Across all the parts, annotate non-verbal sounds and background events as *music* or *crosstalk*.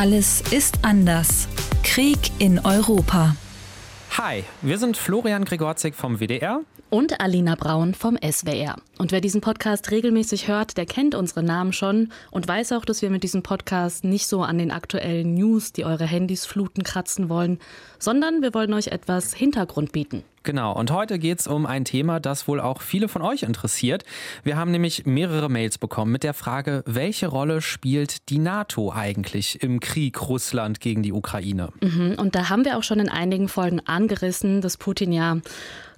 Alles ist anders. Krieg in Europa. Hi, wir sind Florian Gregorzig vom WDR und Alina Braun vom SWR. Und wer diesen Podcast regelmäßig hört, der kennt unsere Namen schon und weiß auch, dass wir mit diesem Podcast nicht so an den aktuellen News, die eure Handys fluten, kratzen wollen, sondern wir wollen euch etwas Hintergrund bieten. Genau, und heute geht es um ein Thema, das wohl auch viele von euch interessiert. Wir haben nämlich mehrere Mails bekommen mit der Frage, welche Rolle spielt die NATO eigentlich im Krieg Russland gegen die Ukraine? Mhm, und da haben wir auch schon in einigen Folgen angerissen, dass Putin ja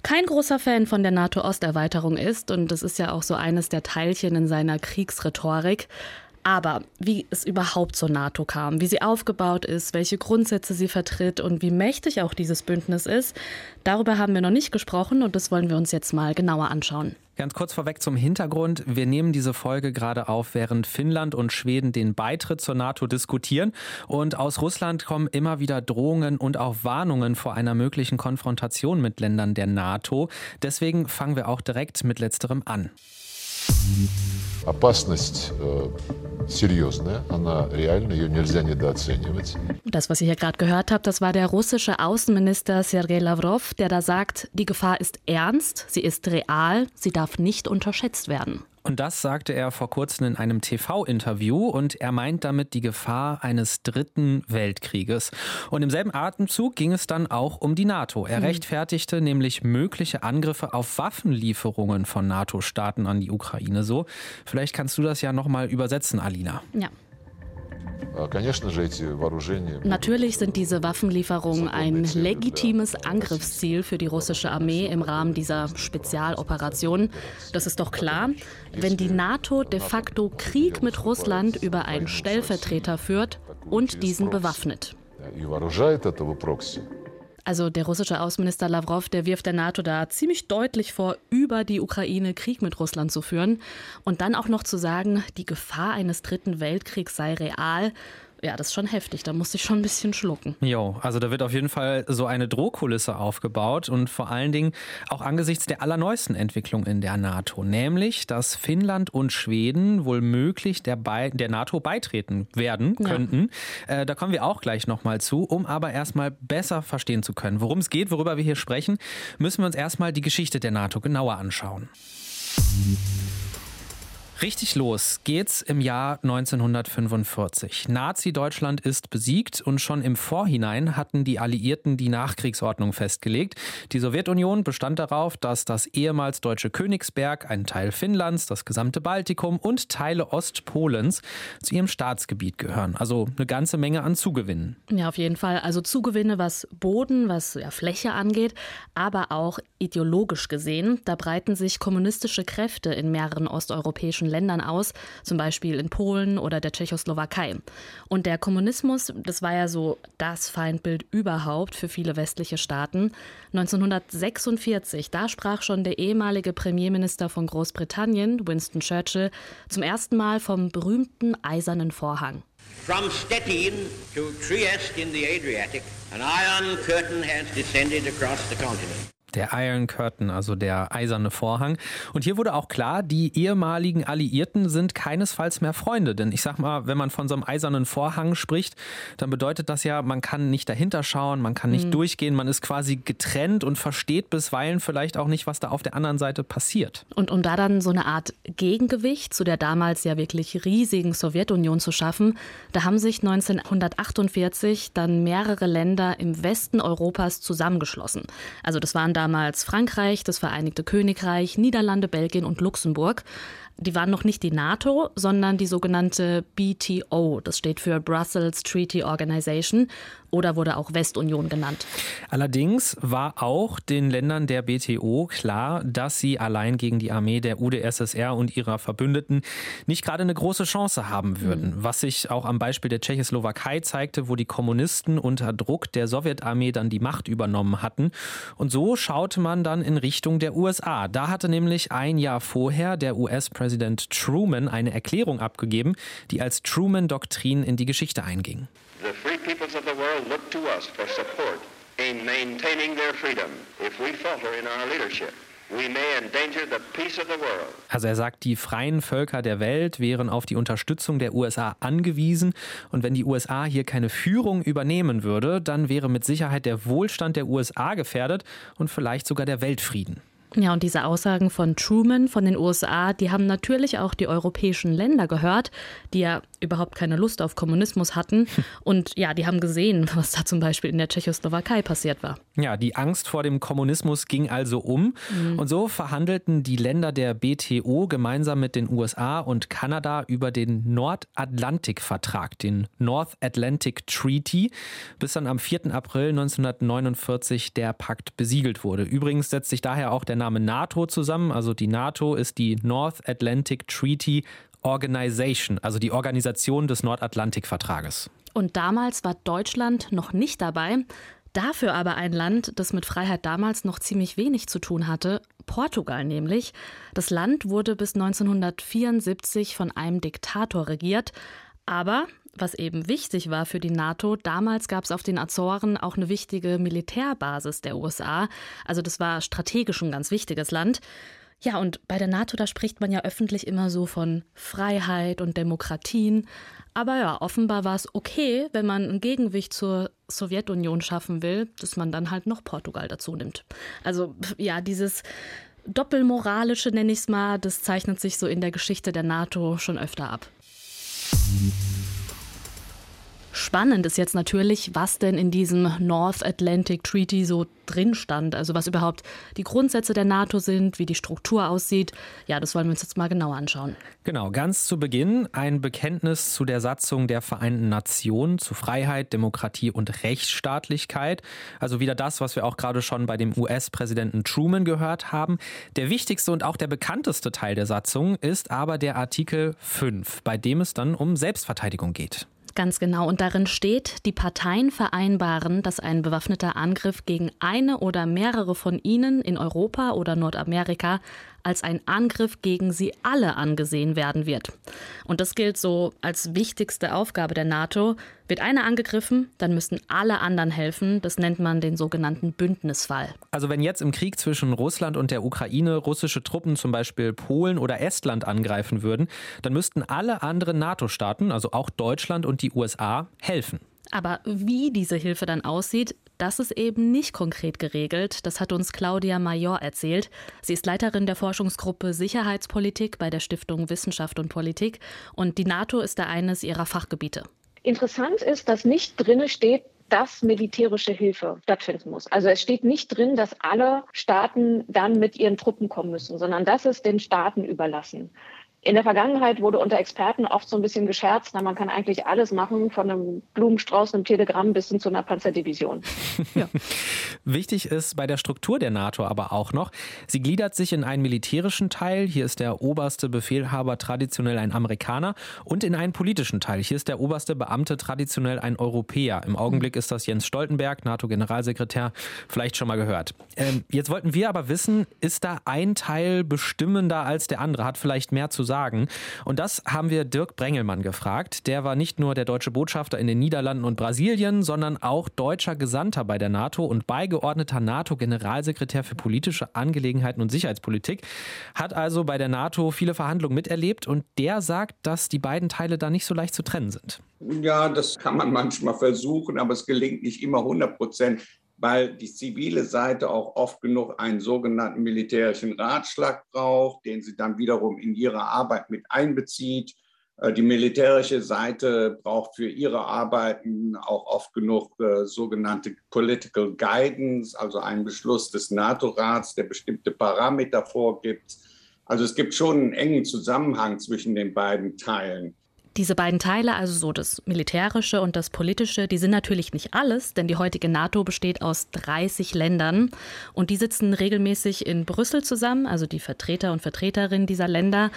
kein großer Fan von der NATO-Osterweiterung ist. Und das ist ja auch so eines der Teilchen in seiner Kriegsrhetorik. Aber wie es überhaupt zur NATO kam, wie sie aufgebaut ist, welche Grundsätze sie vertritt und wie mächtig auch dieses Bündnis ist, darüber haben wir noch nicht gesprochen und das wollen wir uns jetzt mal genauer anschauen. Ganz kurz vorweg zum Hintergrund. Wir nehmen diese Folge gerade auf, während Finnland und Schweden den Beitritt zur NATO diskutieren. Und aus Russland kommen immer wieder Drohungen und auch Warnungen vor einer möglichen Konfrontation mit Ländern der NATO. Deswegen fangen wir auch direkt mit letzterem an. Опасность э, серьезная, она реальна, ее нельзя недооценивать. Das, was ihr hier gerade gehört habt, das war der russische Außenminister Sergei Lavrov, der da sagt, die Gefahr ist ernst, sie ist real, sie darf nicht unterschätzt werden. Und das sagte er vor kurzem in einem TV-Interview und er meint damit die Gefahr eines dritten Weltkrieges. Und im selben Atemzug ging es dann auch um die NATO. Er mhm. rechtfertigte nämlich mögliche Angriffe auf Waffenlieferungen von NATO-Staaten an die Ukraine. So, vielleicht kannst du das ja nochmal übersetzen, Alina. Ja. Natürlich sind diese Waffenlieferungen ein legitimes Angriffsziel für die russische Armee im Rahmen dieser Spezialoperation. Das ist doch klar. Wenn die NATO de facto Krieg mit Russland über einen Stellvertreter führt und diesen bewaffnet. Also der russische Außenminister Lavrov, der wirft der NATO da ziemlich deutlich vor, über die Ukraine Krieg mit Russland zu führen und dann auch noch zu sagen, die Gefahr eines dritten Weltkriegs sei real. Ja, das ist schon heftig. Da musste ich schon ein bisschen schlucken. Jo, also da wird auf jeden Fall so eine Drohkulisse aufgebaut und vor allen Dingen auch angesichts der allerneuesten Entwicklung in der NATO, nämlich, dass Finnland und Schweden wohl möglich der, Be der NATO beitreten werden könnten. Ja. Äh, da kommen wir auch gleich nochmal zu. Um aber erstmal besser verstehen zu können, worum es geht, worüber wir hier sprechen, müssen wir uns erstmal die Geschichte der NATO genauer anschauen. Richtig los geht's im Jahr 1945. Nazi-Deutschland ist besiegt und schon im Vorhinein hatten die Alliierten die Nachkriegsordnung festgelegt. Die Sowjetunion bestand darauf, dass das ehemals deutsche Königsberg, ein Teil Finnlands, das gesamte Baltikum und Teile Ostpolens zu ihrem Staatsgebiet gehören. Also eine ganze Menge an Zugewinnen. Ja, auf jeden Fall. Also Zugewinne, was Boden, was ja, Fläche angeht, aber auch ideologisch gesehen. Da breiten sich kommunistische Kräfte in mehreren osteuropäischen Ländern aus, zum Beispiel in Polen oder der Tschechoslowakei. Und der Kommunismus, das war ja so das Feindbild überhaupt für viele westliche Staaten. 1946, da sprach schon der ehemalige Premierminister von Großbritannien, Winston Churchill, zum ersten Mal vom berühmten Eisernen Vorhang. From Stettin to Trieste in the Adriatic, an iron curtain has descended across the continent der Iron Curtain, also der eiserne Vorhang. Und hier wurde auch klar, die ehemaligen Alliierten sind keinesfalls mehr Freunde. Denn ich sag mal, wenn man von so einem eisernen Vorhang spricht, dann bedeutet das ja, man kann nicht dahinter schauen, man kann nicht mhm. durchgehen, man ist quasi getrennt und versteht bisweilen vielleicht auch nicht, was da auf der anderen Seite passiert. Und um da dann so eine Art Gegengewicht zu der damals ja wirklich riesigen Sowjetunion zu schaffen, da haben sich 1948 dann mehrere Länder im Westen Europas zusammengeschlossen. Also das waren da damals Frankreich, das Vereinigte Königreich, Niederlande, Belgien und Luxemburg. Die waren noch nicht die NATO, sondern die sogenannte BTO. Das steht für Brussels Treaty Organization oder wurde auch Westunion genannt. Allerdings war auch den Ländern der BTO klar, dass sie allein gegen die Armee der UdSSR und ihrer Verbündeten nicht gerade eine große Chance haben würden. Mhm. Was sich auch am Beispiel der Tschechoslowakei zeigte, wo die Kommunisten unter Druck der Sowjetarmee dann die Macht übernommen hatten. Und so schaute man dann in Richtung der USA. Da hatte nämlich ein Jahr vorher der US-Präsident Truman eine Erklärung abgegeben, die als Truman-Doktrin in die Geschichte einging. The free peoples of the world look to us for support in maintaining their freedom if we falter in our leadership. Also er sagt, die freien Völker der Welt wären auf die Unterstützung der USA angewiesen und wenn die USA hier keine Führung übernehmen würde, dann wäre mit Sicherheit der Wohlstand der USA gefährdet und vielleicht sogar der Weltfrieden. Ja, und diese Aussagen von Truman von den USA, die haben natürlich auch die europäischen Länder gehört, die ja überhaupt keine Lust auf Kommunismus hatten. Und ja, die haben gesehen, *laughs* was da zum Beispiel in der Tschechoslowakei passiert war. Ja, die Angst vor dem Kommunismus ging also um. Mhm. Und so verhandelten die Länder der BTO gemeinsam mit den USA und Kanada über den Nordatlantikvertrag, den North Atlantic Treaty, bis dann am 4. April 1949 der Pakt besiegelt wurde. Übrigens setzt sich daher auch der Name NATO zusammen. Also die NATO ist die North Atlantic Treaty Organization, also die Organisation des Nordatlantikvertrages. Und damals war Deutschland noch nicht dabei. Dafür aber ein Land, das mit Freiheit damals noch ziemlich wenig zu tun hatte, Portugal nämlich. Das Land wurde bis 1974 von einem Diktator regiert. Aber was eben wichtig war für die NATO, damals gab es auf den Azoren auch eine wichtige Militärbasis der USA. Also das war strategisch ein ganz wichtiges Land. Ja, und bei der NATO, da spricht man ja öffentlich immer so von Freiheit und Demokratien. Aber ja, offenbar war es okay, wenn man ein Gegengewicht zur Sowjetunion schaffen will, dass man dann halt noch Portugal dazu nimmt. Also ja, dieses Doppelmoralische, nenne ich es mal, das zeichnet sich so in der Geschichte der NATO schon öfter ab. Spannend ist jetzt natürlich, was denn in diesem North Atlantic Treaty so drin stand. Also was überhaupt die Grundsätze der NATO sind, wie die Struktur aussieht. Ja, das wollen wir uns jetzt mal genauer anschauen. Genau, ganz zu Beginn ein Bekenntnis zu der Satzung der Vereinten Nationen zu Freiheit, Demokratie und Rechtsstaatlichkeit. Also wieder das, was wir auch gerade schon bei dem US-Präsidenten Truman gehört haben. Der wichtigste und auch der bekannteste Teil der Satzung ist aber der Artikel 5, bei dem es dann um Selbstverteidigung geht. Ganz genau. Und darin steht, die Parteien vereinbaren, dass ein bewaffneter Angriff gegen eine oder mehrere von ihnen in Europa oder Nordamerika als ein Angriff gegen sie alle angesehen werden wird. Und das gilt so als wichtigste Aufgabe der NATO. Wird einer angegriffen, dann müssen alle anderen helfen. Das nennt man den sogenannten Bündnisfall. Also wenn jetzt im Krieg zwischen Russland und der Ukraine russische Truppen zum Beispiel Polen oder Estland angreifen würden, dann müssten alle anderen NATO-Staaten, also auch Deutschland und die USA, helfen. Aber wie diese Hilfe dann aussieht, das ist eben nicht konkret geregelt. Das hat uns Claudia Major erzählt. Sie ist Leiterin der Forschungsgruppe Sicherheitspolitik bei der Stiftung Wissenschaft und Politik und die NATO ist da eines ihrer Fachgebiete. Interessant ist, dass nicht drinne steht, dass militärische Hilfe stattfinden muss. Also es steht nicht drin, dass alle Staaten dann mit ihren Truppen kommen müssen, sondern das ist den Staaten überlassen. In der Vergangenheit wurde unter Experten oft so ein bisschen gescherzt, na, man kann eigentlich alles machen, von einem Blumenstrauß, einem Telegramm bis hin zu einer Panzerdivision. *laughs* Ja. Wichtig ist bei der Struktur der NATO aber auch noch, sie gliedert sich in einen militärischen Teil, hier ist der oberste Befehlhaber traditionell ein Amerikaner, und in einen politischen Teil, hier ist der oberste Beamte traditionell ein Europäer. Im Augenblick ist das Jens Stoltenberg, NATO-Generalsekretär, vielleicht schon mal gehört. Ähm, jetzt wollten wir aber wissen, ist da ein Teil bestimmender als der andere, hat vielleicht mehr zu sagen? Sagen. Und das haben wir Dirk Brengelmann gefragt. Der war nicht nur der deutsche Botschafter in den Niederlanden und Brasilien, sondern auch deutscher Gesandter bei der NATO und beigeordneter NATO-Generalsekretär für politische Angelegenheiten und Sicherheitspolitik. Hat also bei der NATO viele Verhandlungen miterlebt und der sagt, dass die beiden Teile da nicht so leicht zu trennen sind. Ja, das kann man manchmal versuchen, aber es gelingt nicht immer 100 Prozent weil die zivile Seite auch oft genug einen sogenannten militärischen Ratschlag braucht, den sie dann wiederum in ihre Arbeit mit einbezieht. Äh, die militärische Seite braucht für ihre Arbeiten auch oft genug äh, sogenannte Political Guidance, also einen Beschluss des NATO-Rats, der bestimmte Parameter vorgibt. Also es gibt schon einen engen Zusammenhang zwischen den beiden Teilen. Diese beiden Teile, also so das Militärische und das Politische, die sind natürlich nicht alles, denn die heutige NATO besteht aus 30 Ländern und die sitzen regelmäßig in Brüssel zusammen, also die Vertreter und Vertreterinnen dieser Länder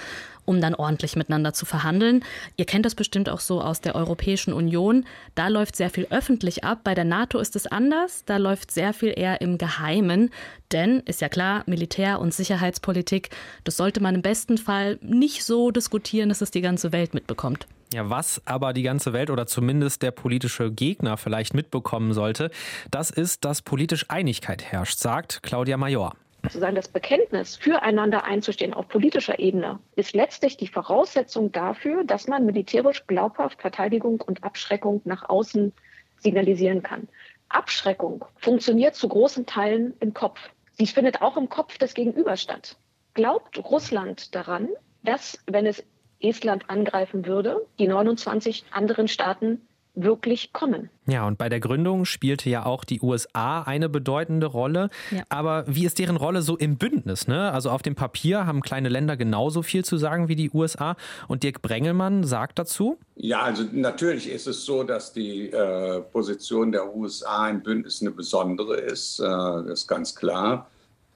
um dann ordentlich miteinander zu verhandeln. Ihr kennt das bestimmt auch so aus der Europäischen Union. Da läuft sehr viel öffentlich ab. Bei der NATO ist es anders. Da läuft sehr viel eher im Geheimen. Denn, ist ja klar, Militär- und Sicherheitspolitik, das sollte man im besten Fall nicht so diskutieren, dass es die ganze Welt mitbekommt. Ja, was aber die ganze Welt oder zumindest der politische Gegner vielleicht mitbekommen sollte, das ist, dass politisch Einigkeit herrscht, sagt Claudia Major. Sozusagen das Bekenntnis, füreinander einzustehen auf politischer Ebene, ist letztlich die Voraussetzung dafür, dass man militärisch glaubhaft Verteidigung und Abschreckung nach außen signalisieren kann. Abschreckung funktioniert zu großen Teilen im Kopf. Sie findet auch im Kopf des Gegenübers statt. Glaubt Russland daran, dass, wenn es Estland angreifen würde, die 29 anderen Staaten wirklich kommen. Ja, und bei der Gründung spielte ja auch die USA eine bedeutende Rolle. Ja. Aber wie ist deren Rolle so im Bündnis? Ne? Also auf dem Papier haben kleine Länder genauso viel zu sagen wie die USA. Und Dirk Brengelmann sagt dazu? Ja, also natürlich ist es so, dass die äh, Position der USA im Bündnis eine besondere ist. Äh, das ist ganz klar.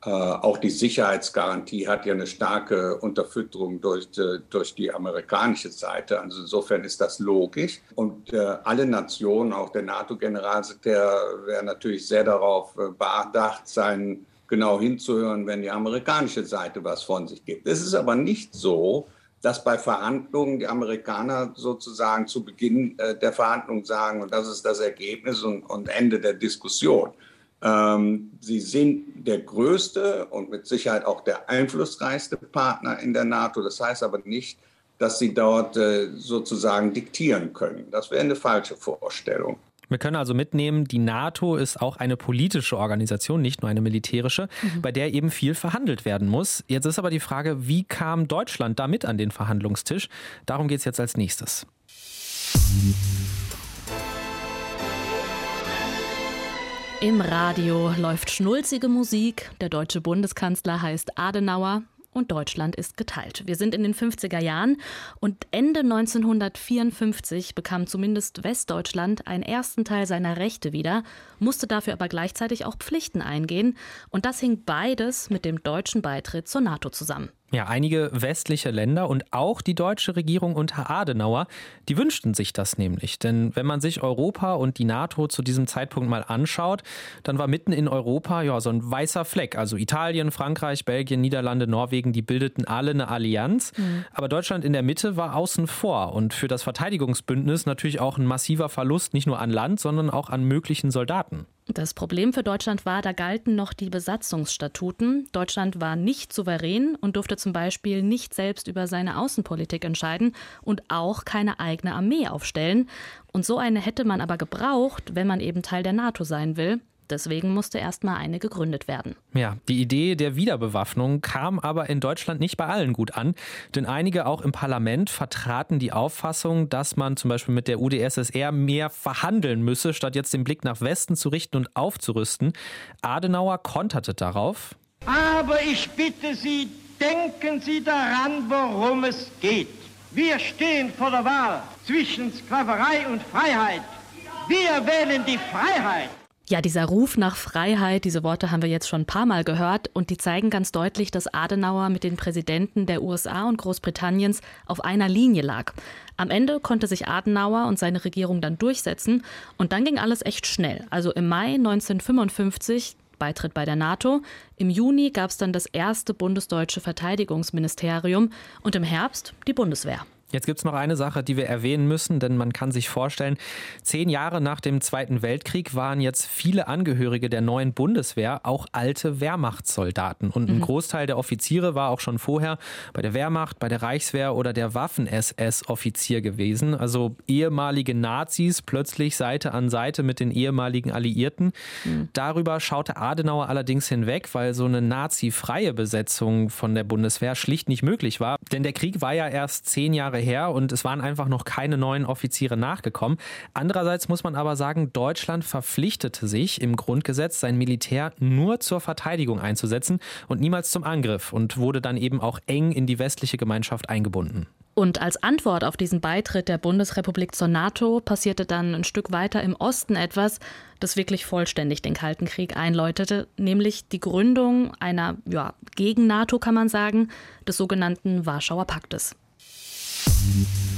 Äh, auch die Sicherheitsgarantie hat ja eine starke Unterfütterung durch, äh, durch die amerikanische Seite. Also insofern ist das logisch. Und äh, alle Nationen, auch der NATO-Generalsekretär, wäre natürlich sehr darauf bedacht sein, genau hinzuhören, wenn die amerikanische Seite was von sich gibt. Es ist aber nicht so, dass bei Verhandlungen die Amerikaner sozusagen zu Beginn der Verhandlungen sagen, und das ist das Ergebnis und, und Ende der Diskussion. Ähm, sie sind der größte und mit Sicherheit auch der einflussreichste Partner in der NATO. Das heißt aber nicht, dass sie dort äh, sozusagen diktieren können. Das wäre eine falsche Vorstellung. Wir können also mitnehmen, die NATO ist auch eine politische Organisation, nicht nur eine militärische, mhm. bei der eben viel verhandelt werden muss. Jetzt ist aber die Frage, wie kam Deutschland damit an den Verhandlungstisch? Darum geht es jetzt als nächstes. Im Radio läuft schnulzige Musik. Der deutsche Bundeskanzler heißt Adenauer und Deutschland ist geteilt. Wir sind in den 50er Jahren und Ende 1954 bekam zumindest Westdeutschland einen ersten Teil seiner Rechte wieder, musste dafür aber gleichzeitig auch Pflichten eingehen und das hing beides mit dem deutschen Beitritt zur NATO zusammen. Ja, einige westliche Länder und auch die deutsche Regierung unter Adenauer, die wünschten sich das nämlich. Denn wenn man sich Europa und die NATO zu diesem Zeitpunkt mal anschaut, dann war mitten in Europa ja so ein weißer Fleck. Also Italien, Frankreich, Belgien, Niederlande, Norwegen, die bildeten alle eine Allianz. Mhm. Aber Deutschland in der Mitte war außen vor und für das Verteidigungsbündnis natürlich auch ein massiver Verlust nicht nur an Land, sondern auch an möglichen Soldaten. Das Problem für Deutschland war, da galten noch die Besatzungsstatuten. Deutschland war nicht souverän und durfte zum Beispiel nicht selbst über seine Außenpolitik entscheiden und auch keine eigene Armee aufstellen. Und so eine hätte man aber gebraucht, wenn man eben Teil der NATO sein will. Deswegen musste erst mal eine gegründet werden. Ja, die Idee der Wiederbewaffnung kam aber in Deutschland nicht bei allen gut an, denn einige auch im Parlament vertraten die Auffassung, dass man zum Beispiel mit der UdSSR mehr verhandeln müsse, statt jetzt den Blick nach Westen zu richten und aufzurüsten. Adenauer konterte darauf. Aber ich bitte Sie, denken Sie daran, worum es geht. Wir stehen vor der Wahl zwischen Sklaverei und Freiheit. Wir wählen die Freiheit. Ja, dieser Ruf nach Freiheit, diese Worte haben wir jetzt schon ein paar Mal gehört und die zeigen ganz deutlich, dass Adenauer mit den Präsidenten der USA und Großbritanniens auf einer Linie lag. Am Ende konnte sich Adenauer und seine Regierung dann durchsetzen und dann ging alles echt schnell. Also im Mai 1955 Beitritt bei der NATO. Im Juni gab es dann das erste bundesdeutsche Verteidigungsministerium und im Herbst die Bundeswehr. Jetzt gibt es noch eine Sache, die wir erwähnen müssen, denn man kann sich vorstellen, zehn Jahre nach dem Zweiten Weltkrieg waren jetzt viele Angehörige der neuen Bundeswehr auch alte Wehrmachtssoldaten. Und ein mhm. Großteil der Offiziere war auch schon vorher bei der Wehrmacht, bei der Reichswehr oder der Waffen-SS Offizier gewesen. Also ehemalige Nazis plötzlich Seite an Seite mit den ehemaligen Alliierten. Mhm. Darüber schaute Adenauer allerdings hinweg, weil so eine nazifreie Besetzung von der Bundeswehr schlicht nicht möglich war. Denn der Krieg war ja erst zehn Jahre her und es waren einfach noch keine neuen Offiziere nachgekommen. Andererseits muss man aber sagen, Deutschland verpflichtete sich im Grundgesetz, sein Militär nur zur Verteidigung einzusetzen und niemals zum Angriff und wurde dann eben auch eng in die westliche Gemeinschaft eingebunden. Und als Antwort auf diesen Beitritt der Bundesrepublik zur NATO passierte dann ein Stück weiter im Osten etwas, das wirklich vollständig den Kalten Krieg einläutete, nämlich die Gründung einer, ja, gegen NATO kann man sagen, des sogenannten Warschauer Paktes. Thank you.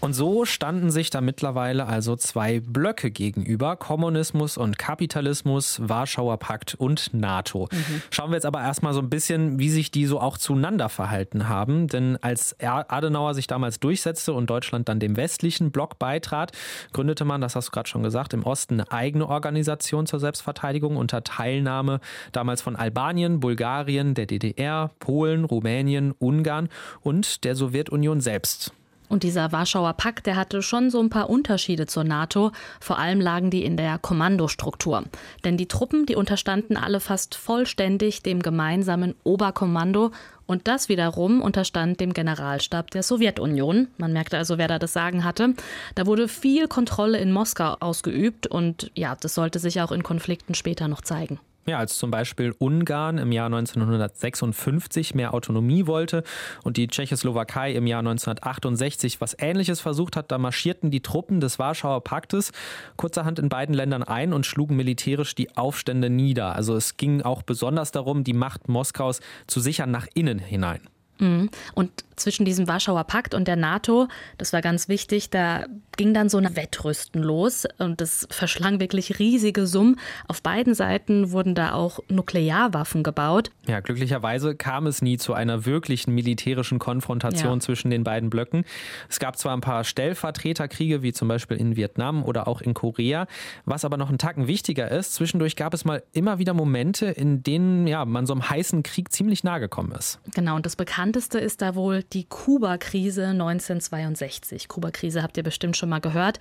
Und so standen sich da mittlerweile also zwei Blöcke gegenüber, Kommunismus und Kapitalismus, Warschauer Pakt und NATO. Mhm. Schauen wir jetzt aber erstmal so ein bisschen, wie sich die so auch zueinander verhalten haben. Denn als Adenauer sich damals durchsetzte und Deutschland dann dem westlichen Block beitrat, gründete man, das hast du gerade schon gesagt, im Osten eine eigene Organisation zur Selbstverteidigung unter Teilnahme damals von Albanien, Bulgarien, der DDR, Polen, Rumänien, Ungarn und der Sowjetunion selbst. Und dieser Warschauer Pakt, der hatte schon so ein paar Unterschiede zur NATO. Vor allem lagen die in der Kommandostruktur. Denn die Truppen, die unterstanden alle fast vollständig dem gemeinsamen Oberkommando. Und das wiederum unterstand dem Generalstab der Sowjetunion. Man merkte also, wer da das Sagen hatte. Da wurde viel Kontrolle in Moskau ausgeübt. Und ja, das sollte sich auch in Konflikten später noch zeigen. Ja, als zum Beispiel Ungarn im Jahr 1956 mehr Autonomie wollte und die Tschechoslowakei im Jahr 1968 was Ähnliches versucht hat, da marschierten die Truppen des Warschauer Paktes kurzerhand in beiden Ländern ein und schlugen militärisch die Aufstände nieder. Also es ging auch besonders darum, die Macht Moskaus zu sichern nach innen hinein. Mhm. Und zwischen diesem Warschauer Pakt und der NATO, das war ganz wichtig, da ging dann so ein Wettrüsten los und das verschlang wirklich riesige Summen. Auf beiden Seiten wurden da auch Nuklearwaffen gebaut. Ja, glücklicherweise kam es nie zu einer wirklichen militärischen Konfrontation ja. zwischen den beiden Blöcken. Es gab zwar ein paar Stellvertreterkriege, wie zum Beispiel in Vietnam oder auch in Korea, was aber noch einen Tacken wichtiger ist. Zwischendurch gab es mal immer wieder Momente, in denen ja, man so einem heißen Krieg ziemlich nahe gekommen ist. Genau, und das bekannteste ist da wohl die Kuba-Krise 1962. Kuba-Krise habt ihr bestimmt schon mal gehört.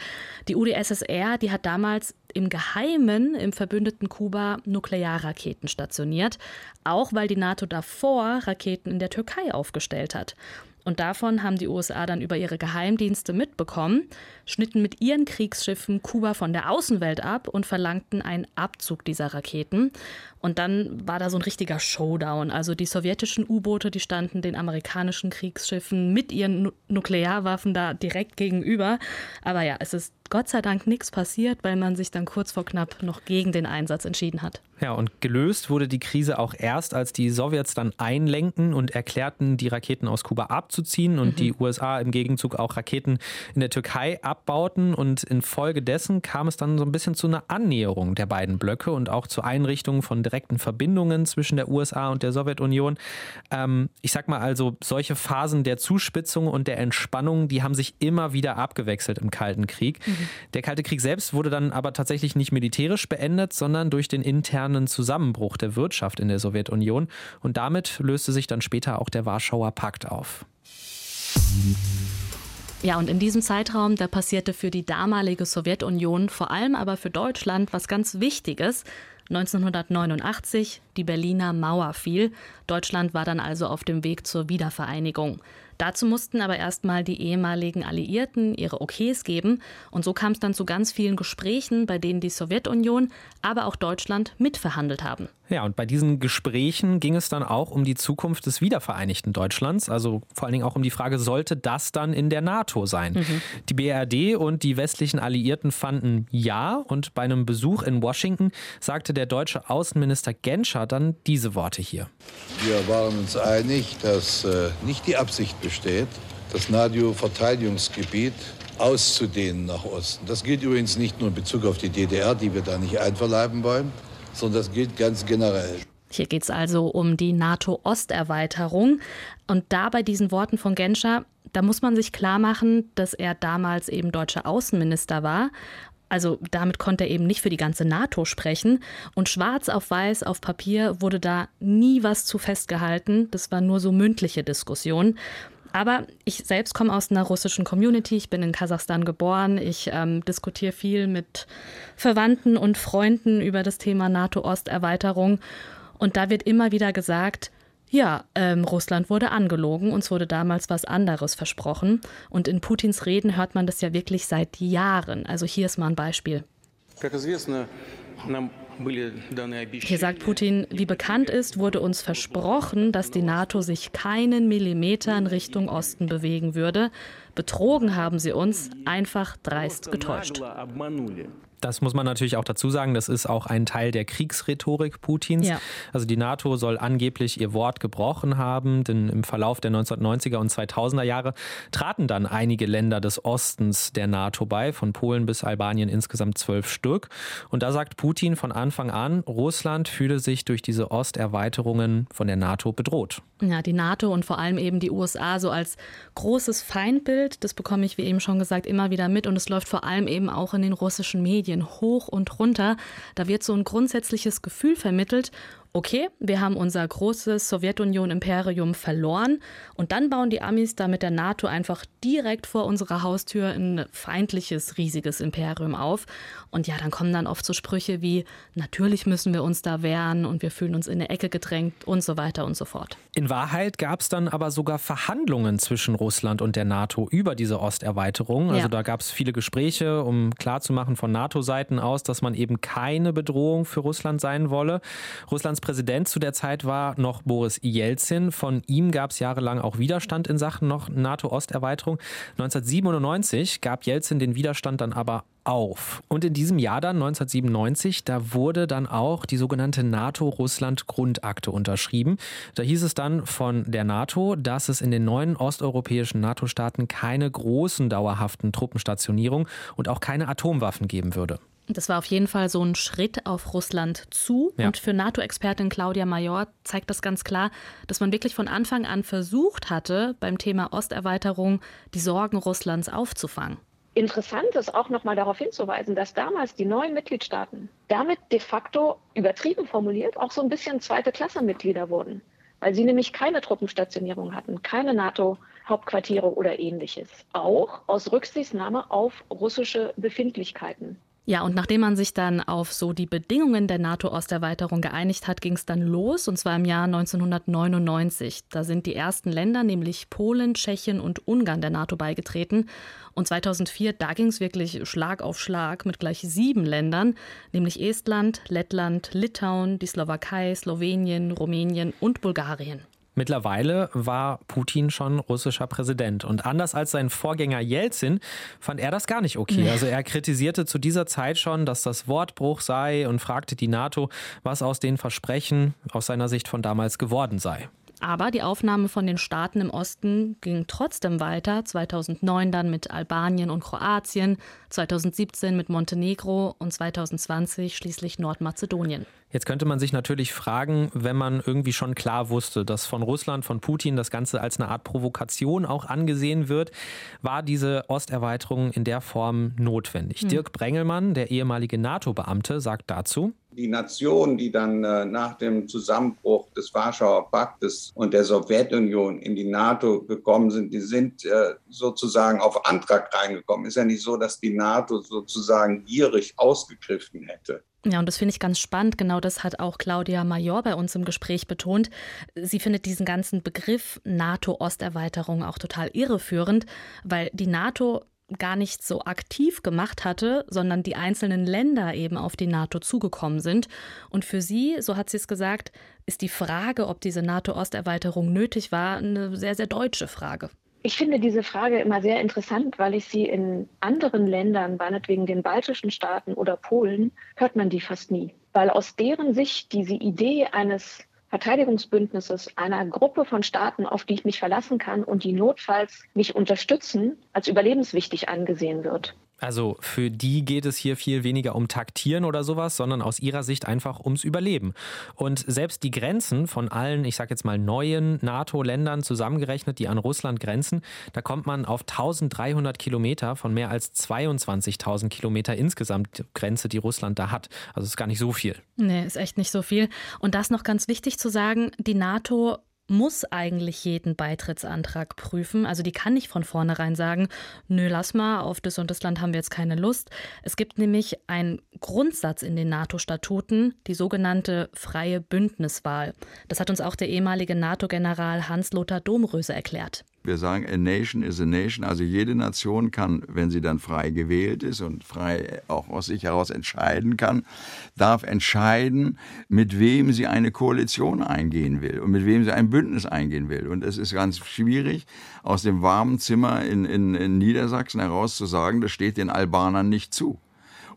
Die UdSSR, die hat damals im Geheimen im verbündeten Kuba Nuklearraketen stationiert, auch weil die NATO davor Raketen in der Türkei aufgestellt hat. Und davon haben die USA dann über ihre Geheimdienste mitbekommen, schnitten mit ihren Kriegsschiffen Kuba von der Außenwelt ab und verlangten einen Abzug dieser Raketen. Und dann war da so ein richtiger Showdown. Also die sowjetischen U-Boote, die standen den amerikanischen Kriegsschiffen mit ihren Nuklearwaffen da direkt gegenüber. Aber ja, es ist Gott sei Dank nichts passiert, weil man sich dann kurz vor knapp noch gegen den Einsatz entschieden hat. Ja, und gelöst wurde die Krise auch erst, als die Sowjets dann einlenken und erklärten, die Raketen aus Kuba abzuziehen und mhm. die USA im Gegenzug auch Raketen in der Türkei abbauten. Und infolgedessen kam es dann so ein bisschen zu einer Annäherung der beiden Blöcke und auch zur Einrichtung von direkten Verbindungen zwischen der USA und der Sowjetunion. Ähm, ich sag mal also, solche Phasen der Zuspitzung und der Entspannung, die haben sich immer wieder abgewechselt im Kalten Krieg. Mhm. Der Kalte Krieg selbst wurde dann aber tatsächlich nicht militärisch beendet, sondern durch den internen Zusammenbruch der Wirtschaft in der Sowjetunion. Und damit löste sich dann später auch der Warschauer Pakt auf. Ja, und in diesem Zeitraum, da passierte für die damalige Sowjetunion, vor allem aber für Deutschland, was ganz Wichtiges. 1989, die Berliner Mauer fiel. Deutschland war dann also auf dem Weg zur Wiedervereinigung. Dazu mussten aber erstmal die ehemaligen Alliierten ihre Okays geben. Und so kam es dann zu ganz vielen Gesprächen, bei denen die Sowjetunion, aber auch Deutschland mitverhandelt haben. Ja, und bei diesen Gesprächen ging es dann auch um die Zukunft des wiedervereinigten Deutschlands. Also vor allen Dingen auch um die Frage, sollte das dann in der NATO sein? Mhm. Die BRD und die westlichen Alliierten fanden ja. Und bei einem Besuch in Washington sagte der deutsche Außenminister Genscher dann diese Worte hier. Wir waren uns einig, dass äh, nicht die Absicht besteht, besteht, das NATO-Verteidigungsgebiet auszudehnen nach Osten. Das gilt übrigens nicht nur in Bezug auf die DDR, die wir da nicht einverleiben wollen, sondern das gilt ganz generell. Hier geht es also um die NATO-Osterweiterung. Und da bei diesen Worten von Genscher, da muss man sich klar machen, dass er damals eben deutscher Außenminister war also damit konnte er eben nicht für die ganze NATO sprechen. Und schwarz auf weiß auf Papier wurde da nie was zu festgehalten. Das war nur so mündliche Diskussion. Aber ich selbst komme aus einer russischen Community. Ich bin in Kasachstan geboren. Ich ähm, diskutiere viel mit Verwandten und Freunden über das Thema NATO-Osterweiterung. Und da wird immer wieder gesagt, ja, ähm, Russland wurde angelogen, uns wurde damals was anderes versprochen. Und in Putins Reden hört man das ja wirklich seit Jahren. Also hier ist mal ein Beispiel. Hier sagt Putin, wie bekannt ist, wurde uns versprochen, dass die NATO sich keinen Millimeter in Richtung Osten bewegen würde. Betrogen haben sie uns, einfach dreist getäuscht. Das muss man natürlich auch dazu sagen, das ist auch ein Teil der Kriegsrhetorik Putins. Ja. Also die NATO soll angeblich ihr Wort gebrochen haben, denn im Verlauf der 1990er und 2000er Jahre traten dann einige Länder des Ostens der NATO bei, von Polen bis Albanien insgesamt zwölf Stück. Und da sagt Putin von Anfang an, Russland fühle sich durch diese Osterweiterungen von der NATO bedroht. Ja, die NATO und vor allem eben die USA so als großes Feindbild, das bekomme ich, wie eben schon gesagt, immer wieder mit und es läuft vor allem eben auch in den russischen Medien hoch und runter. Da wird so ein grundsätzliches Gefühl vermittelt okay, wir haben unser großes Sowjetunion-Imperium verloren und dann bauen die Amis da mit der NATO einfach direkt vor unserer Haustür ein feindliches, riesiges Imperium auf. Und ja, dann kommen dann oft so Sprüche wie, natürlich müssen wir uns da wehren und wir fühlen uns in eine Ecke gedrängt und so weiter und so fort. In Wahrheit gab es dann aber sogar Verhandlungen zwischen Russland und der NATO über diese Osterweiterung. Also ja. da gab es viele Gespräche, um klarzumachen von NATO-Seiten aus, dass man eben keine Bedrohung für Russland sein wolle. Russlands Russlands Präsident zu der Zeit war noch Boris Jelzin. Von ihm gab es jahrelang auch Widerstand in Sachen noch NATO-Osterweiterung. 1997 gab Jelzin den Widerstand dann aber auf. Und in diesem Jahr dann, 1997, da wurde dann auch die sogenannte NATO-Russland-Grundakte unterschrieben. Da hieß es dann von der NATO, dass es in den neuen osteuropäischen NATO-Staaten keine großen dauerhaften Truppenstationierungen und auch keine Atomwaffen geben würde. Das war auf jeden Fall so ein Schritt auf Russland zu. Ja. Und für NATO-Expertin Claudia Major zeigt das ganz klar, dass man wirklich von Anfang an versucht hatte, beim Thema Osterweiterung die Sorgen Russlands aufzufangen. Interessant ist auch nochmal darauf hinzuweisen, dass damals die neuen Mitgliedstaaten damit de facto übertrieben formuliert auch so ein bisschen zweite Klasse Mitglieder wurden, weil sie nämlich keine Truppenstationierung hatten, keine NATO-Hauptquartiere oder ähnliches. Auch aus Rücksichtnahme auf russische Befindlichkeiten. Ja, und nachdem man sich dann auf so die Bedingungen der NATO-Osterweiterung geeinigt hat, ging es dann los, und zwar im Jahr 1999. Da sind die ersten Länder, nämlich Polen, Tschechien und Ungarn, der NATO beigetreten. Und 2004, da ging es wirklich Schlag auf Schlag mit gleich sieben Ländern, nämlich Estland, Lettland, Litauen, die Slowakei, Slowenien, Rumänien und Bulgarien. Mittlerweile war Putin schon russischer Präsident. Und anders als sein Vorgänger Jelzin fand er das gar nicht okay. Also er kritisierte zu dieser Zeit schon, dass das Wortbruch sei und fragte die NATO, was aus den Versprechen aus seiner Sicht von damals geworden sei. Aber die Aufnahme von den Staaten im Osten ging trotzdem weiter. 2009 dann mit Albanien und Kroatien, 2017 mit Montenegro und 2020 schließlich Nordmazedonien. Jetzt könnte man sich natürlich fragen, wenn man irgendwie schon klar wusste, dass von Russland, von Putin das Ganze als eine Art Provokation auch angesehen wird, war diese Osterweiterung in der Form notwendig. Hm. Dirk Brengelmann, der ehemalige NATO-Beamte, sagt dazu, die Nationen, die dann äh, nach dem Zusammenbruch des Warschauer Paktes und der Sowjetunion in die NATO gekommen sind, die sind äh, sozusagen auf Antrag reingekommen. Ist ja nicht so, dass die NATO sozusagen gierig ausgegriffen hätte. Ja, und das finde ich ganz spannend. Genau das hat auch Claudia Major bei uns im Gespräch betont. Sie findet diesen ganzen Begriff NATO-Osterweiterung auch total irreführend, weil die NATO gar nicht so aktiv gemacht hatte, sondern die einzelnen Länder eben auf die NATO zugekommen sind. Und für sie, so hat sie es gesagt, ist die Frage, ob diese NATO-Osterweiterung nötig war, eine sehr, sehr deutsche Frage. Ich finde diese Frage immer sehr interessant, weil ich sie in anderen Ländern, meinetwegen den baltischen Staaten oder Polen, hört man die fast nie. Weil aus deren Sicht diese Idee eines Verteidigungsbündnisses, einer Gruppe von Staaten, auf die ich mich verlassen kann und die notfalls mich unterstützen, als überlebenswichtig angesehen wird. Also für die geht es hier viel weniger um Taktieren oder sowas, sondern aus ihrer Sicht einfach ums Überleben. Und selbst die Grenzen von allen, ich sage jetzt mal neuen NATO-Ländern zusammengerechnet, die an Russland grenzen, da kommt man auf 1300 Kilometer von mehr als 22.000 Kilometer insgesamt Grenze, die Russland da hat. Also ist gar nicht so viel. Nee, ist echt nicht so viel. Und das noch ganz wichtig zu sagen, die NATO muss eigentlich jeden Beitrittsantrag prüfen. Also die kann nicht von vornherein sagen, nö, lass mal, auf das und das Land haben wir jetzt keine Lust. Es gibt nämlich einen Grundsatz in den NATO-Statuten, die sogenannte freie Bündniswahl. Das hat uns auch der ehemalige NATO-General Hans-Lothar Domröse erklärt. Wir sagen, a nation is a nation. Also jede Nation kann, wenn sie dann frei gewählt ist und frei auch aus sich heraus entscheiden kann, darf entscheiden, mit wem sie eine Koalition eingehen will und mit wem sie ein Bündnis eingehen will. Und es ist ganz schwierig, aus dem warmen Zimmer in, in, in Niedersachsen heraus zu sagen, das steht den Albanern nicht zu.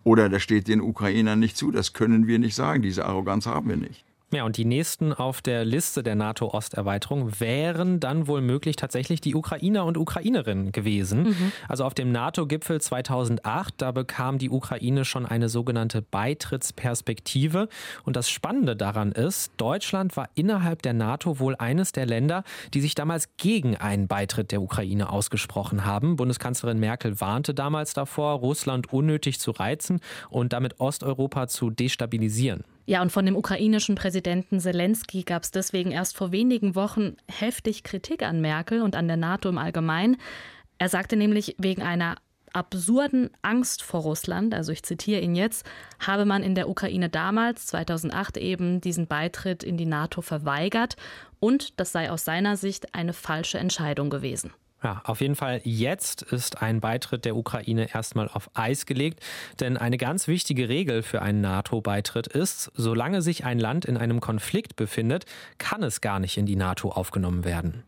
oder das steht den Ukrainern nicht zu. Das können wir nicht sagen. Diese Arroganz haben wir nicht. Ja, und die nächsten auf der Liste der NATO-Osterweiterung wären dann wohl möglich tatsächlich die Ukrainer und Ukrainerinnen gewesen. Mhm. Also auf dem NATO-Gipfel 2008, da bekam die Ukraine schon eine sogenannte Beitrittsperspektive. Und das Spannende daran ist, Deutschland war innerhalb der NATO wohl eines der Länder, die sich damals gegen einen Beitritt der Ukraine ausgesprochen haben. Bundeskanzlerin Merkel warnte damals davor, Russland unnötig zu reizen und damit Osteuropa zu destabilisieren. Ja, und von dem ukrainischen Präsidenten Zelensky gab es deswegen erst vor wenigen Wochen heftig Kritik an Merkel und an der NATO im Allgemeinen. Er sagte nämlich, wegen einer absurden Angst vor Russland, also ich zitiere ihn jetzt, habe man in der Ukraine damals, 2008 eben, diesen Beitritt in die NATO verweigert und das sei aus seiner Sicht eine falsche Entscheidung gewesen. Ja, auf jeden Fall jetzt ist ein Beitritt der Ukraine erstmal auf Eis gelegt, denn eine ganz wichtige Regel für einen NATO-Beitritt ist, solange sich ein Land in einem Konflikt befindet, kann es gar nicht in die NATO aufgenommen werden.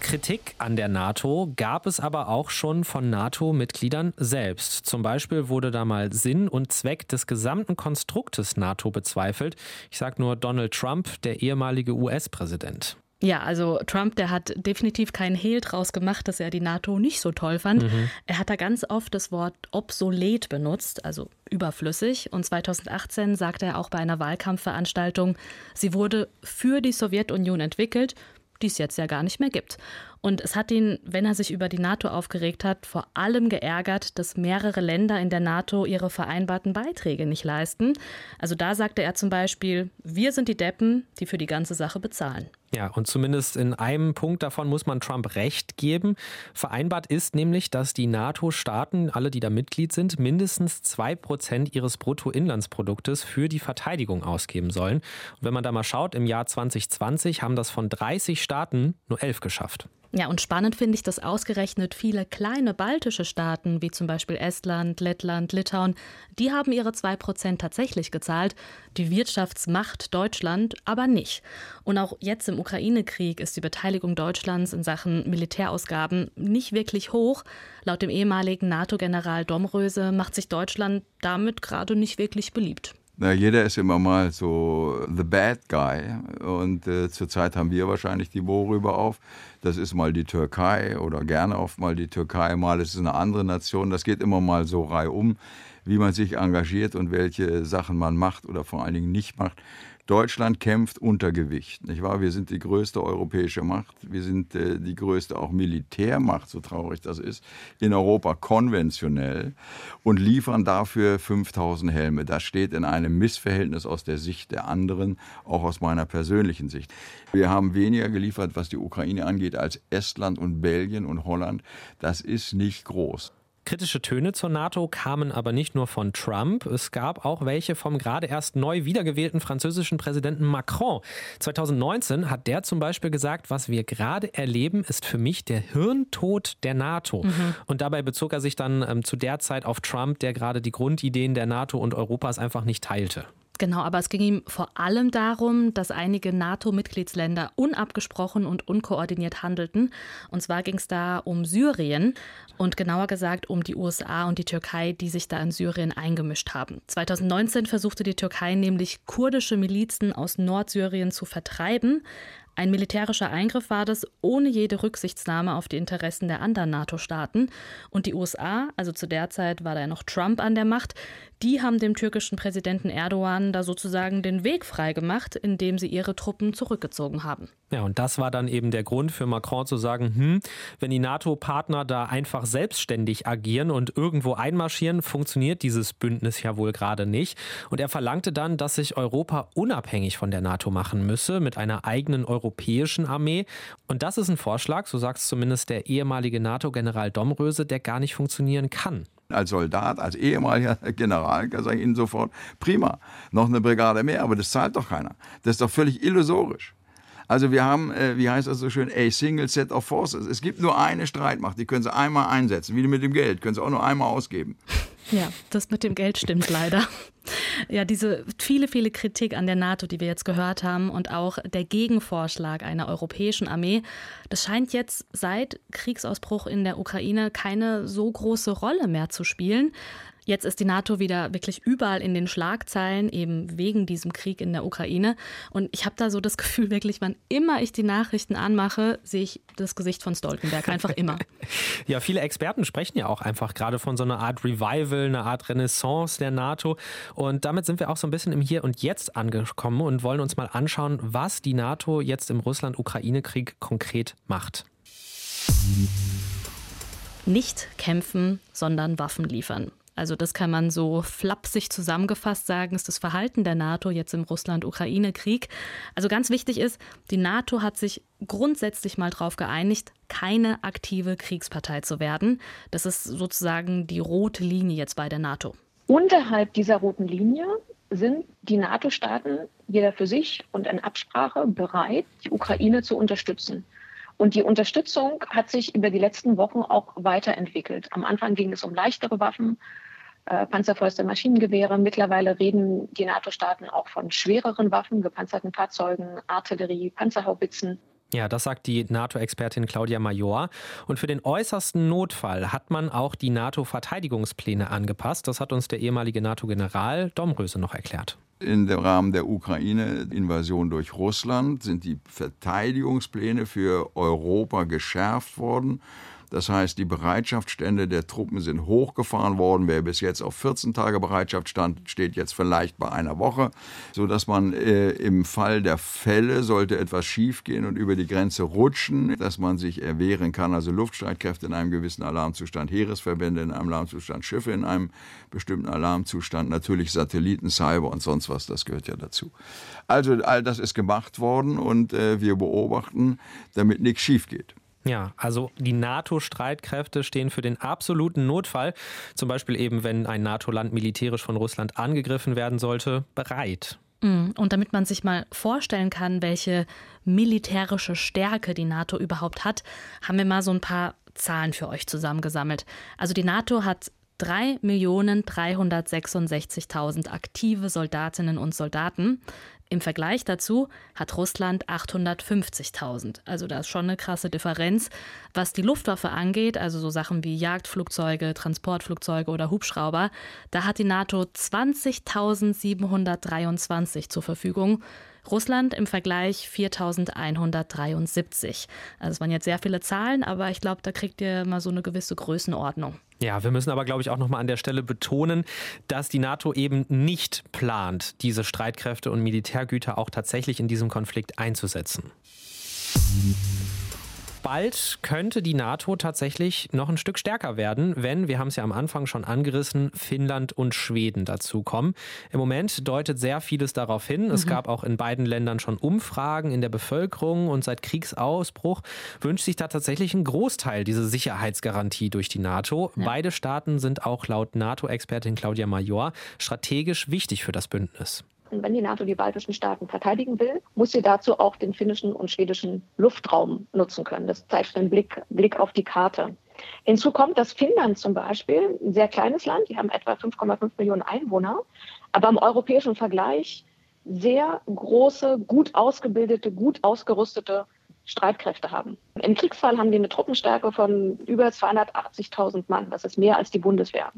Kritik an der NATO gab es aber auch schon von NATO-Mitgliedern selbst. Zum Beispiel wurde da mal Sinn und Zweck des gesamten Konstruktes NATO bezweifelt. Ich sage nur Donald Trump, der ehemalige US-Präsident. Ja, also Trump, der hat definitiv keinen Hehl draus gemacht, dass er die NATO nicht so toll fand. Mhm. Er hat da ganz oft das Wort obsolet benutzt, also überflüssig. Und 2018 sagte er auch bei einer Wahlkampfveranstaltung, sie wurde für die Sowjetunion entwickelt, die es jetzt ja gar nicht mehr gibt. Und es hat ihn, wenn er sich über die NATO aufgeregt hat, vor allem geärgert, dass mehrere Länder in der NATO ihre vereinbarten Beiträge nicht leisten. Also da sagte er zum Beispiel, wir sind die Deppen, die für die ganze Sache bezahlen. Ja, und zumindest in einem Punkt davon muss man Trump recht geben. Vereinbart ist nämlich, dass die NATO-Staaten, alle, die da Mitglied sind, mindestens zwei Prozent ihres Bruttoinlandsproduktes für die Verteidigung ausgeben sollen. Und wenn man da mal schaut, im Jahr 2020 haben das von 30 Staaten nur elf geschafft. Ja, und spannend finde ich, dass ausgerechnet viele kleine baltische Staaten, wie zum Beispiel Estland, Lettland, Litauen, die haben ihre 2% tatsächlich gezahlt, die Wirtschaftsmacht Deutschland aber nicht. Und auch jetzt im Ukraine-Krieg ist die Beteiligung Deutschlands in Sachen Militärausgaben nicht wirklich hoch. Laut dem ehemaligen NATO-General Domröse macht sich Deutschland damit gerade nicht wirklich beliebt. Na, jeder ist immer mal so the bad guy. Und äh, zurzeit haben wir wahrscheinlich die Worüber auf. Das ist mal die Türkei oder gerne oft mal die Türkei, mal ist es eine andere Nation. Das geht immer mal so reihum, wie man sich engagiert und welche Sachen man macht oder vor allen Dingen nicht macht. Deutschland kämpft unter Gewicht, nicht wahr? Wir sind die größte europäische Macht, wir sind äh, die größte auch Militärmacht, so traurig das ist, in Europa konventionell und liefern dafür 5000 Helme. Das steht in einem Missverhältnis aus der Sicht der anderen, auch aus meiner persönlichen Sicht. Wir haben weniger geliefert, was die Ukraine angeht, als Estland und Belgien und Holland. Das ist nicht groß. Kritische Töne zur NATO kamen aber nicht nur von Trump, es gab auch welche vom gerade erst neu wiedergewählten französischen Präsidenten Macron. 2019 hat der zum Beispiel gesagt, was wir gerade erleben, ist für mich der Hirntod der NATO. Mhm. Und dabei bezog er sich dann ähm, zu der Zeit auf Trump, der gerade die Grundideen der NATO und Europas einfach nicht teilte. Genau, aber es ging ihm vor allem darum, dass einige NATO-Mitgliedsländer unabgesprochen und unkoordiniert handelten. Und zwar ging es da um Syrien und genauer gesagt um die USA und die Türkei, die sich da in Syrien eingemischt haben. 2019 versuchte die Türkei nämlich kurdische Milizen aus Nordsyrien zu vertreiben. Ein militärischer Eingriff war das, ohne jede Rücksichtnahme auf die Interessen der anderen NATO-Staaten. Und die USA, also zu der Zeit war da noch Trump an der Macht, die haben dem türkischen Präsidenten Erdogan da sozusagen den Weg freigemacht, indem sie ihre Truppen zurückgezogen haben. Ja, und das war dann eben der Grund für Macron zu sagen, hm, wenn die NATO-Partner da einfach selbstständig agieren und irgendwo einmarschieren, funktioniert dieses Bündnis ja wohl gerade nicht. Und er verlangte dann, dass sich Europa unabhängig von der NATO machen müsse, mit einer eigenen europäischen Armee. Und das ist ein Vorschlag, so sagt es zumindest der ehemalige NATO-General Domröse, der gar nicht funktionieren kann als Soldat, als ehemaliger *laughs* General, sage ich Ihnen sofort, prima, noch eine Brigade mehr, aber das zahlt doch keiner. Das ist doch völlig illusorisch. Also wir haben, äh, wie heißt das so schön, a single set of forces. Es gibt nur eine Streitmacht, die können Sie einmal einsetzen, wie mit dem Geld, können Sie auch nur einmal ausgeben. Ja, das mit dem Geld stimmt leider. Ja, diese viele, viele Kritik an der NATO, die wir jetzt gehört haben und auch der Gegenvorschlag einer europäischen Armee, das scheint jetzt seit Kriegsausbruch in der Ukraine keine so große Rolle mehr zu spielen. Jetzt ist die NATO wieder wirklich überall in den Schlagzeilen, eben wegen diesem Krieg in der Ukraine. Und ich habe da so das Gefühl, wirklich, wann immer ich die Nachrichten anmache, sehe ich das Gesicht von Stoltenberg. Einfach immer. *laughs* ja, viele Experten sprechen ja auch einfach gerade von so einer Art Revival, einer Art Renaissance der NATO. Und damit sind wir auch so ein bisschen im Hier und Jetzt angekommen und wollen uns mal anschauen, was die NATO jetzt im Russland-Ukraine-Krieg konkret macht. Nicht kämpfen, sondern Waffen liefern. Also das kann man so flapsig zusammengefasst sagen, ist das Verhalten der NATO jetzt im Russland-Ukraine-Krieg. Also ganz wichtig ist, die NATO hat sich grundsätzlich mal darauf geeinigt, keine aktive Kriegspartei zu werden. Das ist sozusagen die rote Linie jetzt bei der NATO. Unterhalb dieser roten Linie sind die NATO-Staaten jeder für sich und in Absprache bereit, die Ukraine zu unterstützen. Und die Unterstützung hat sich über die letzten Wochen auch weiterentwickelt. Am Anfang ging es um leichtere Waffen, äh, Panzerfäuste, Maschinengewehre. Mittlerweile reden die NATO-Staaten auch von schwereren Waffen, gepanzerten Fahrzeugen, Artillerie, Panzerhaubitzen. Ja, das sagt die NATO-Expertin Claudia Major. Und für den äußersten Notfall hat man auch die NATO-Verteidigungspläne angepasst. Das hat uns der ehemalige NATO-General Domröse noch erklärt. Im Rahmen der Ukraine-Invasion durch Russland sind die Verteidigungspläne für Europa geschärft worden. Das heißt, die Bereitschaftsstände der Truppen sind hochgefahren worden. Wer bis jetzt auf 14 Tage Bereitschaft stand, steht jetzt vielleicht bei einer Woche, sodass man äh, im Fall der Fälle, sollte etwas schiefgehen und über die Grenze rutschen, dass man sich erwehren kann. Also Luftstreitkräfte in einem gewissen Alarmzustand, Heeresverbände in einem Alarmzustand, Schiffe in einem bestimmten Alarmzustand, natürlich Satelliten, Cyber und sonst was, das gehört ja dazu. Also all das ist gemacht worden und äh, wir beobachten, damit nichts schief geht. Ja, also die NATO-Streitkräfte stehen für den absoluten Notfall, zum Beispiel eben, wenn ein NATO-Land militärisch von Russland angegriffen werden sollte, bereit. Mm, und damit man sich mal vorstellen kann, welche militärische Stärke die NATO überhaupt hat, haben wir mal so ein paar Zahlen für euch zusammengesammelt. Also die NATO hat 3.366.000 aktive Soldatinnen und Soldaten. Im Vergleich dazu hat Russland 850.000. Also da ist schon eine krasse Differenz. Was die Luftwaffe angeht, also so Sachen wie Jagdflugzeuge, Transportflugzeuge oder Hubschrauber, da hat die NATO 20.723 zur Verfügung. Russland im Vergleich 4.173. Also es waren jetzt sehr viele Zahlen, aber ich glaube, da kriegt ihr mal so eine gewisse Größenordnung. Ja, wir müssen aber, glaube ich, auch nochmal an der Stelle betonen, dass die NATO eben nicht plant, diese Streitkräfte und Militärgüter auch tatsächlich in diesem Konflikt einzusetzen bald könnte die NATO tatsächlich noch ein Stück stärker werden, wenn, wir haben es ja am Anfang schon angerissen, Finnland und Schweden dazukommen. Im Moment deutet sehr vieles darauf hin. Es mhm. gab auch in beiden Ländern schon Umfragen in der Bevölkerung und seit Kriegsausbruch wünscht sich da tatsächlich ein Großteil diese Sicherheitsgarantie durch die NATO. Ja. Beide Staaten sind auch laut NATO-Expertin Claudia Major strategisch wichtig für das Bündnis. Und wenn die NATO die baltischen Staaten verteidigen will, muss sie dazu auch den finnischen und schwedischen Luftraum nutzen können. Das zeigt einen Blick, Blick auf die Karte. Hinzu kommt, dass Finnland zum Beispiel, ein sehr kleines Land, die haben etwa 5,5 Millionen Einwohner, aber im europäischen Vergleich sehr große, gut ausgebildete, gut ausgerüstete Streitkräfte haben. Im Kriegsfall haben die eine Truppenstärke von über 280.000 Mann. Das ist mehr als die Bundeswehr.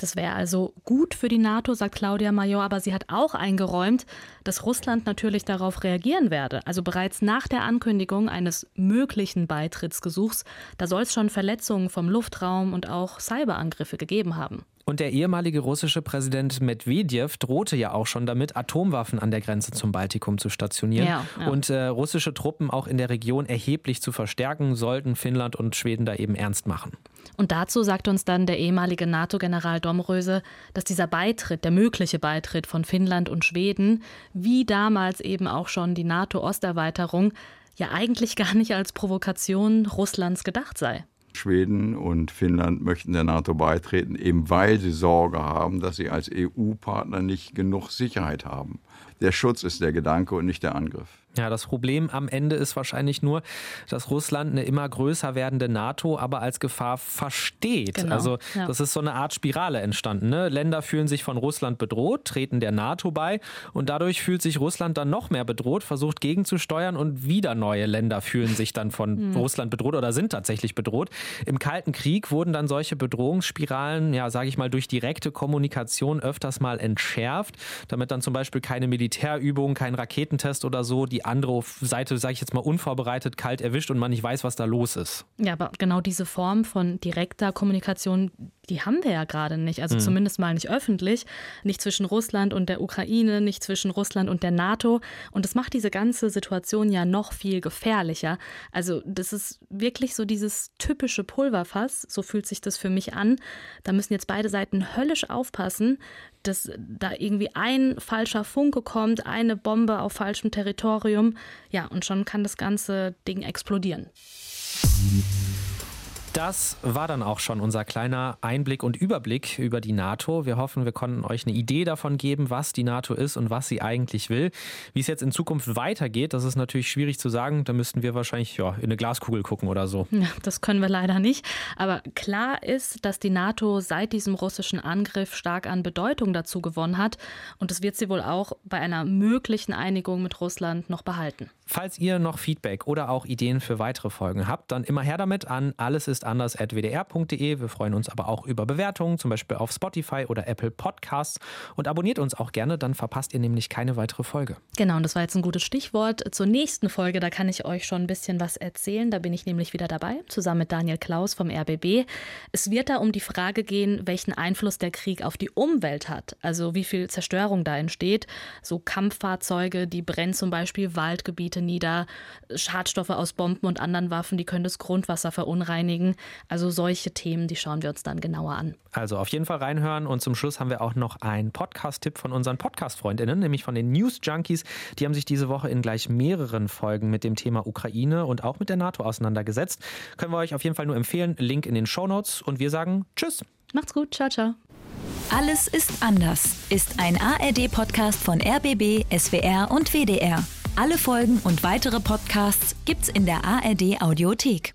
Das wäre also gut für die NATO, sagt Claudia Major, aber sie hat auch eingeräumt, dass Russland natürlich darauf reagieren werde. Also bereits nach der Ankündigung eines möglichen Beitrittsgesuchs, da soll es schon Verletzungen vom Luftraum und auch Cyberangriffe gegeben haben. Und der ehemalige russische Präsident Medvedev drohte ja auch schon damit, Atomwaffen an der Grenze zum Baltikum zu stationieren ja, ja. und äh, russische Truppen auch in der Region erheblich zu verstärken, sollten Finnland und Schweden da eben ernst machen. Und dazu sagt uns dann der ehemalige NATO-General Domröse, dass dieser Beitritt, der mögliche Beitritt von Finnland und Schweden, wie damals eben auch schon die NATO-Osterweiterung, ja eigentlich gar nicht als Provokation Russlands gedacht sei. Schweden und Finnland möchten der NATO beitreten, eben weil sie Sorge haben, dass sie als EU-Partner nicht genug Sicherheit haben. Der Schutz ist der Gedanke und nicht der Angriff. Ja, das Problem am Ende ist wahrscheinlich nur, dass Russland eine immer größer werdende NATO aber als Gefahr versteht. Genau, also ja. das ist so eine Art Spirale entstanden. Ne? Länder fühlen sich von Russland bedroht, treten der NATO bei und dadurch fühlt sich Russland dann noch mehr bedroht, versucht gegenzusteuern und wieder neue Länder fühlen sich dann von mhm. *laughs* Russland bedroht oder sind tatsächlich bedroht. Im Kalten Krieg wurden dann solche Bedrohungsspiralen, ja, sage ich mal, durch direkte Kommunikation öfters mal entschärft, damit dann zum Beispiel keine Militärübung, kein Raketentest oder so die die andere Seite, sage ich jetzt mal, unvorbereitet kalt erwischt und man nicht weiß, was da los ist. Ja, aber genau diese Form von direkter Kommunikation, die haben wir ja gerade nicht. Also mhm. zumindest mal nicht öffentlich. Nicht zwischen Russland und der Ukraine, nicht zwischen Russland und der NATO. Und das macht diese ganze Situation ja noch viel gefährlicher. Also das ist wirklich so dieses typische Pulverfass. So fühlt sich das für mich an. Da müssen jetzt beide Seiten höllisch aufpassen, dass da irgendwie ein falscher Funke kommt, eine Bombe auf falschem Territorium. Ja, und schon kann das ganze Ding explodieren. Das war dann auch schon unser kleiner Einblick und Überblick über die NATO. Wir hoffen, wir konnten euch eine Idee davon geben, was die NATO ist und was sie eigentlich will. Wie es jetzt in Zukunft weitergeht, das ist natürlich schwierig zu sagen. Da müssten wir wahrscheinlich ja, in eine Glaskugel gucken oder so. Ja, das können wir leider nicht. Aber klar ist, dass die NATO seit diesem russischen Angriff stark an Bedeutung dazu gewonnen hat. Und das wird sie wohl auch bei einer möglichen Einigung mit Russland noch behalten. Falls ihr noch Feedback oder auch Ideen für weitere Folgen habt, dann immer her damit an alles ist anders.wdr.de. Wir freuen uns aber auch über Bewertungen, zum Beispiel auf Spotify oder Apple Podcasts. Und abonniert uns auch gerne, dann verpasst ihr nämlich keine weitere Folge. Genau, und das war jetzt ein gutes Stichwort zur nächsten Folge. Da kann ich euch schon ein bisschen was erzählen. Da bin ich nämlich wieder dabei, zusammen mit Daniel Klaus vom RBB. Es wird da um die Frage gehen, welchen Einfluss der Krieg auf die Umwelt hat. Also wie viel Zerstörung da entsteht. So Kampffahrzeuge, die brennen zum Beispiel Waldgebiete Städte nieder. Schadstoffe aus Bomben und anderen Waffen, die können das Grundwasser verunreinigen. Also solche Themen, die schauen wir uns dann genauer an. Also auf jeden Fall reinhören. Und zum Schluss haben wir auch noch einen Podcast-Tipp von unseren Podcast-FreundInnen, nämlich von den News Junkies. Die haben sich diese Woche in gleich mehreren Folgen mit dem Thema Ukraine und auch mit der NATO auseinandergesetzt. Können wir euch auf jeden Fall nur empfehlen. Link in den Show Notes. Und wir sagen Tschüss. Macht's gut. Ciao, ciao. Alles ist anders ist ein ARD-Podcast von RBB, SWR und WDR. Alle Folgen und weitere Podcasts gibt's in der ARD Audiothek.